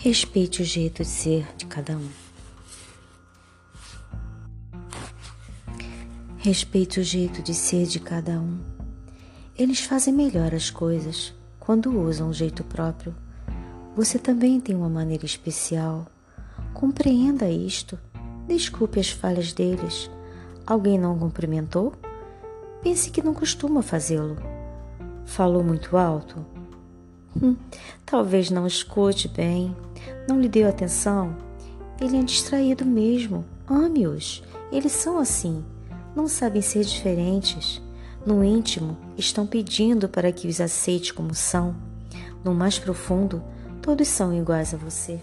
Respeite o jeito de ser de cada um. Respeite o jeito de ser de cada um. Eles fazem melhor as coisas quando usam o jeito próprio. Você também tem uma maneira especial. Compreenda isto. Desculpe as falhas deles. Alguém não cumprimentou? Pense que não costuma fazê-lo. Falou muito alto? Hum, talvez não escute bem, não lhe deu atenção. Ele é distraído mesmo. Ame-os. Eles são assim. Não sabem ser diferentes. No íntimo, estão pedindo para que os aceite como são. No mais profundo, todos são iguais a você.